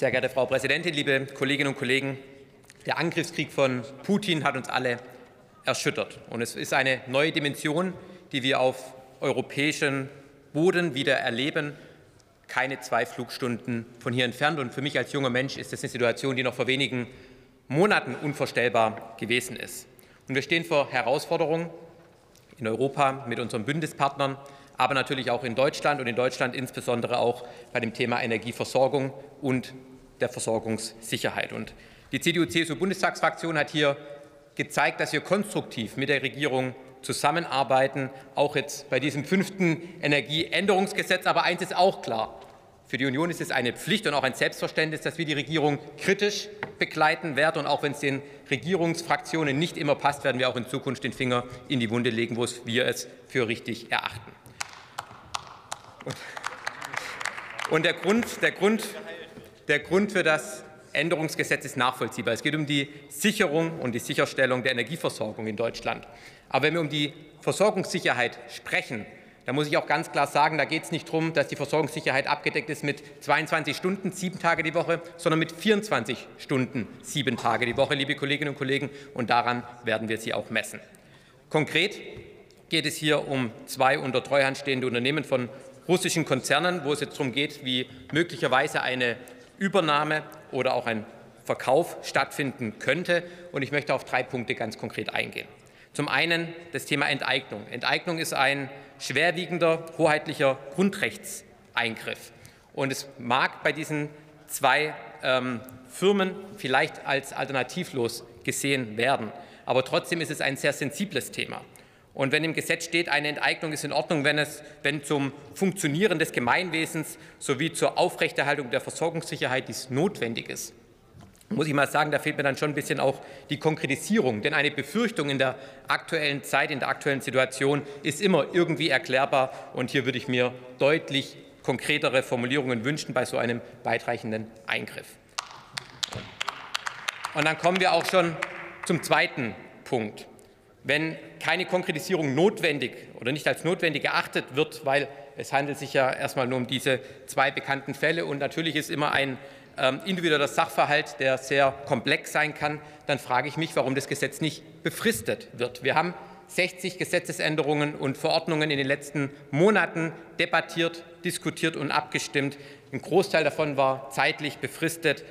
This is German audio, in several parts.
Sehr geehrte Frau Präsidentin, liebe Kolleginnen und Kollegen! Der Angriffskrieg von Putin hat uns alle erschüttert. Und es ist eine neue Dimension, die wir auf europäischem Boden wieder erleben, keine zwei Flugstunden von hier entfernt. Und für mich als junger Mensch ist das eine Situation, die noch vor wenigen Monaten unvorstellbar gewesen ist. Und wir stehen vor Herausforderungen in Europa mit unseren Bündnispartnern, aber natürlich auch in Deutschland und in Deutschland insbesondere auch bei dem Thema Energieversorgung und der Versorgungssicherheit. Und die CDU-CSU-Bundestagsfraktion hat hier gezeigt, dass wir konstruktiv mit der Regierung zusammenarbeiten, auch jetzt bei diesem fünften Energieänderungsgesetz. Aber eins ist auch klar. Für die Union ist es eine Pflicht und auch ein Selbstverständnis, dass wir die Regierung kritisch begleiten werden. Und auch wenn es den Regierungsfraktionen nicht immer passt, werden wir auch in Zukunft den Finger in die Wunde legen, wo wir es für richtig erachten. Und der Grund, der Grund, der Grund für das Änderungsgesetz ist nachvollziehbar. Es geht um die Sicherung und die Sicherstellung der Energieversorgung in Deutschland. Aber wenn wir um die Versorgungssicherheit sprechen, dann muss ich auch ganz klar sagen, da geht es nicht darum, dass die Versorgungssicherheit abgedeckt ist mit 22 Stunden, sieben Tage die Woche, sondern mit 24 Stunden, sieben Tage die Woche, liebe Kolleginnen und Kollegen. Und daran werden wir sie auch messen. Konkret geht es hier um zwei unter Treuhand stehende Unternehmen von russischen Konzernen, wo es jetzt darum geht, wie möglicherweise eine Übernahme oder auch ein Verkauf stattfinden könnte. Und ich möchte auf drei Punkte ganz konkret eingehen. Zum einen das Thema Enteignung. Enteignung ist ein schwerwiegender, hoheitlicher Grundrechtseingriff. Und es mag bei diesen zwei ähm, Firmen vielleicht als alternativlos gesehen werden. Aber trotzdem ist es ein sehr sensibles Thema. Und wenn im Gesetz steht, eine Enteignung ist in Ordnung, wenn es wenn zum Funktionieren des Gemeinwesens sowie zur Aufrechterhaltung der Versorgungssicherheit dies notwendig ist, muss ich mal sagen, da fehlt mir dann schon ein bisschen auch die Konkretisierung. Denn eine Befürchtung in der aktuellen Zeit, in der aktuellen Situation ist immer irgendwie erklärbar. Und hier würde ich mir deutlich konkretere Formulierungen wünschen bei so einem weitreichenden Eingriff. Und dann kommen wir auch schon zum zweiten Punkt. Wenn keine Konkretisierung notwendig oder nicht als notwendig erachtet wird, weil es handelt sich ja erstmal nur um diese zwei bekannten Fälle und natürlich ist immer ein ähm, individueller Sachverhalt, der sehr komplex sein kann, dann frage ich mich, warum das Gesetz nicht befristet wird. Wir haben 60 Gesetzesänderungen und Verordnungen in den letzten Monaten debattiert, diskutiert und abgestimmt. Ein Großteil davon war zeitlich befristet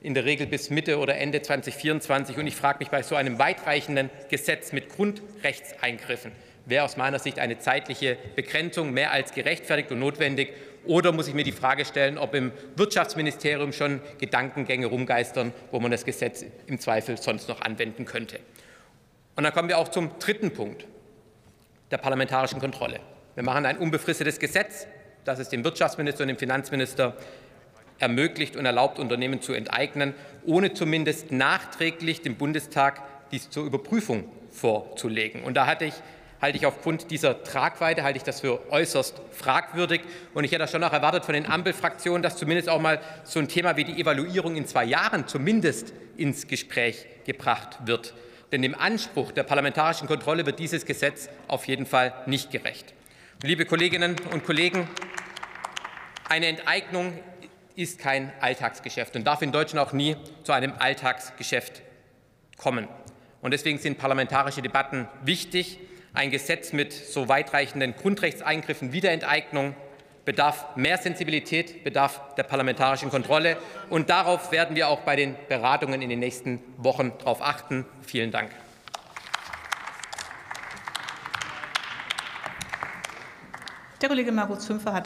in der Regel bis Mitte oder Ende 2024. Und ich frage mich bei so einem weitreichenden Gesetz mit Grundrechtseingriffen, wäre aus meiner Sicht eine zeitliche Begrenzung mehr als gerechtfertigt und notwendig. Oder muss ich mir die Frage stellen, ob im Wirtschaftsministerium schon Gedankengänge rumgeistern, wo man das Gesetz im Zweifel sonst noch anwenden könnte. Und dann kommen wir auch zum dritten Punkt der parlamentarischen Kontrolle. Wir machen ein unbefristetes Gesetz, das es dem Wirtschaftsminister und dem Finanzminister ermöglicht und erlaubt, Unternehmen zu enteignen, ohne zumindest nachträglich dem Bundestag dies zur Überprüfung vorzulegen. Und da hatte ich halte ich aufgrund dieser Tragweite halte ich das für äußerst fragwürdig. Und ich hätte schon auch erwartet von den Ampelfraktionen, dass zumindest auch mal so ein Thema wie die Evaluierung in zwei Jahren zumindest ins Gespräch gebracht wird. Denn dem Anspruch der parlamentarischen Kontrolle wird dieses Gesetz auf jeden Fall nicht gerecht. Liebe Kolleginnen und Kollegen, eine Enteignung ist kein Alltagsgeschäft und darf in Deutschland auch nie zu einem Alltagsgeschäft kommen. Und deswegen sind parlamentarische Debatten wichtig. Ein Gesetz mit so weitreichenden Grundrechtseingriffen wie der Enteignung bedarf mehr Sensibilität, bedarf der parlamentarischen Kontrolle. Und darauf werden wir auch bei den Beratungen in den nächsten Wochen darauf achten. Vielen Dank. Der Kollege Markus Zümpfer hat